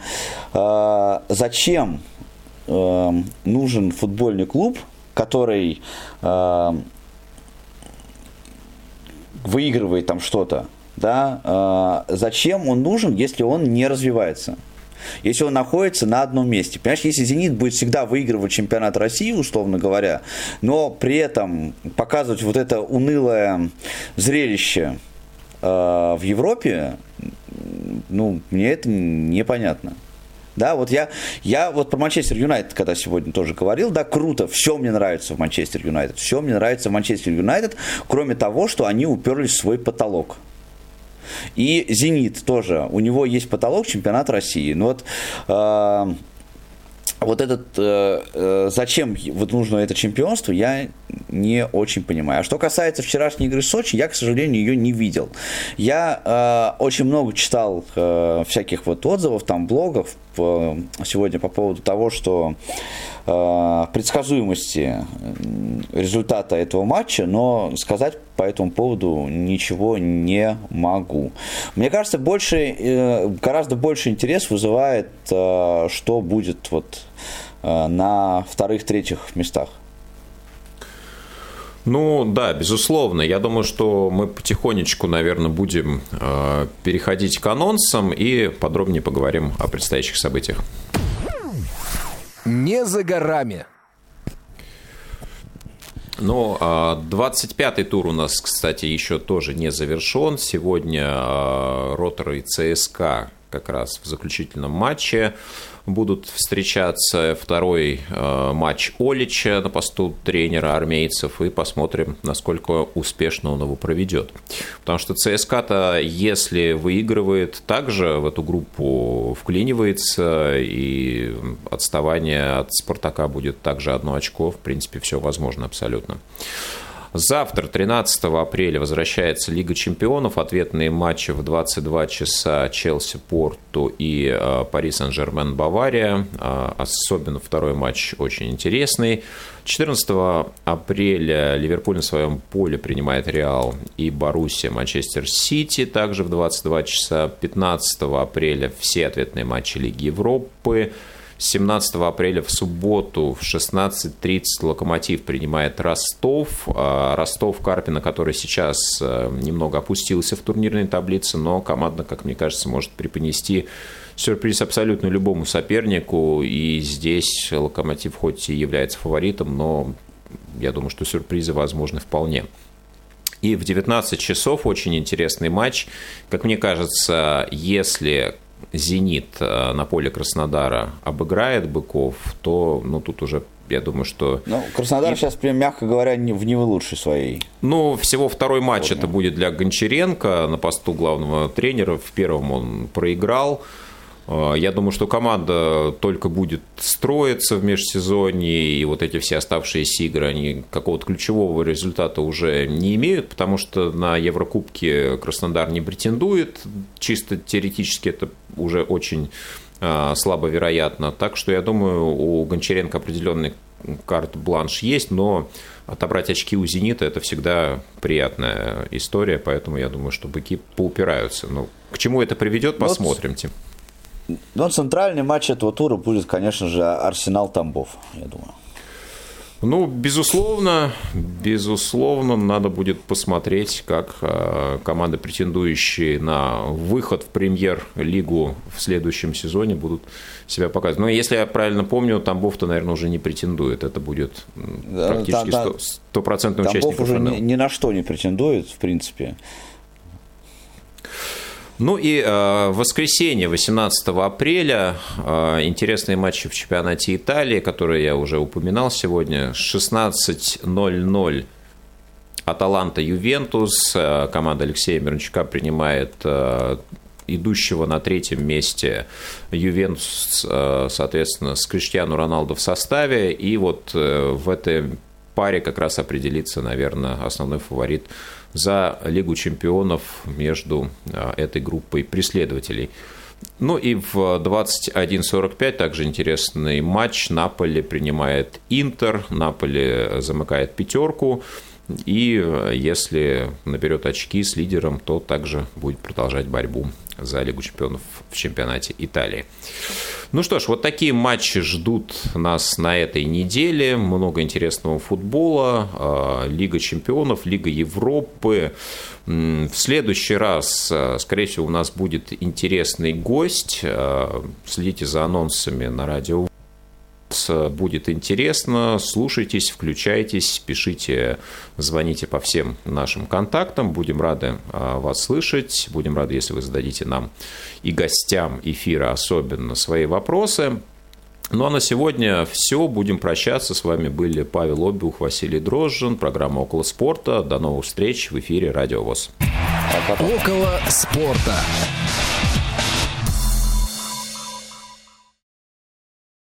э, зачем э, нужен футбольный клуб, который э, выигрывает там что-то, да, э, зачем он нужен, если он не развивается? Если он находится на одном месте. Понимаешь, если «Зенит» будет всегда выигрывать чемпионат России, условно говоря, но при этом показывать вот это унылое зрелище э, в Европе, ну, мне это непонятно. Да, вот я, я вот про Манчестер Юнайтед, когда сегодня тоже говорил, да, круто, все мне нравится в Манчестер Юнайтед, все мне нравится в Манчестер Юнайтед, кроме того, что они уперлись в свой потолок. И «Зенит» тоже, у него есть потолок чемпионата России. Ну вот э, вот этот, э, э, зачем вот нужно это чемпионство, я не очень понимаю. А что касается вчерашней игры Сочи, я, к сожалению, ее не видел. Я э, очень много читал э, всяких вот отзывов, там, блогов э, сегодня по поводу того, что э, предсказуемости результата этого матча, но сказать по этому поводу ничего не могу. Мне кажется, больше, э, гораздо больше интерес вызывает, э, что будет вот э, на вторых-третьих местах. Ну да, безусловно. Я думаю, что мы потихонечку, наверное, будем э, переходить к анонсам и подробнее поговорим о предстоящих событиях. Не за горами. Ну, 25-й а, тур у нас, кстати, еще тоже не завершен. Сегодня а, Ротор и ЦСКА как раз в заключительном матче будут встречаться второй э, матч Олича на посту тренера армейцев и посмотрим, насколько успешно он его проведет. Потому что ЦСКА-то, если выигрывает, также в эту группу вклинивается, и отставание от Спартака будет также одно очко. В принципе, все возможно абсолютно. Завтра, 13 апреля, возвращается Лига чемпионов. Ответные матчи в 22 часа Челси, Порту и э, Пари Сен-Жермен, Бавария. Э, особенно второй матч очень интересный. 14 апреля Ливерпуль на своем поле принимает Реал и Боруссия Манчестер Сити, также в 22 часа. 15 апреля все ответные матчи Лиги Европы. 17 апреля в субботу в 16.30 «Локомотив» принимает Ростов. А, Ростов Карпина, который сейчас э, немного опустился в турнирной таблице, но команда, как мне кажется, может преподнести сюрприз абсолютно любому сопернику. И здесь «Локомотив» хоть и является фаворитом, но я думаю, что сюрпризы возможны вполне. И в 19 часов очень интересный матч. Как мне кажется, если «Зенит» э, на поле Краснодара обыграет «Быков», то ну, тут уже я думаю, что... Ну, Краснодар и... сейчас, прям, мягко говоря, не в не в лучшей своей. Ну, всего второй матч форме. это будет для Гончаренко на посту главного тренера. В первом он проиграл. А, я думаю, что команда только будет строиться в межсезонье, и вот эти все оставшиеся игры, они какого-то ключевого результата уже не имеют, потому что на Еврокубке Краснодар не претендует. Чисто теоретически это уже очень а, слабо вероятно. Так что я думаю, у Гончаренко определенный карт-бланш есть, но отобрать очки у «Зенита» – это всегда приятная история, поэтому я думаю, что быки поупираются. Но к чему это приведет, ну, посмотрим, Тим. Но центральный матч этого тура будет, конечно же, Арсенал Тамбов, я думаю. Ну, безусловно, безусловно, надо будет посмотреть, как э, команды, претендующие на выход в премьер-лигу в следующем сезоне, будут себя показывать. Но если я правильно помню, Тамбов-то, наверное, уже не претендует. Это будет практически стопроцентный да, участник Тамбов уже ни, ни на что не претендует, в принципе. Ну и э, воскресенье, 18 апреля, э, интересные матчи в чемпионате Италии, которые я уже упоминал сегодня. 16.00 Аталанта Ювентус. Э, команда Алексея Мирончука принимает идущего на третьем месте Ювентус, соответственно, с Криштиану Роналду в составе. И вот в этой паре как раз определится, наверное, основной фаворит за Лигу чемпионов между а, этой группой преследователей. Ну и в 21.45 также интересный матч. Наполе принимает Интер, Наполе замыкает пятерку. И э, если наберет очки с лидером, то также будет продолжать борьбу за Лигу чемпионов в чемпионате Италии. Ну что ж, вот такие матчи ждут нас на этой неделе. Много интересного футбола. А, Лига чемпионов, Лига Европы. В следующий раз, а, скорее всего, у нас будет интересный гость. Следите за анонсами на радио будет интересно, слушайтесь, включайтесь, пишите, звоните по всем нашим контактам. Будем рады а, вас слышать. Будем рады, если вы зададите нам и гостям эфира особенно свои вопросы. Ну а на сегодня все. Будем прощаться. С вами были Павел Обиух, Василий Дрожжин, программа «Около спорта». До новых встреч в эфире «Радио ВОЗ». Около спорта.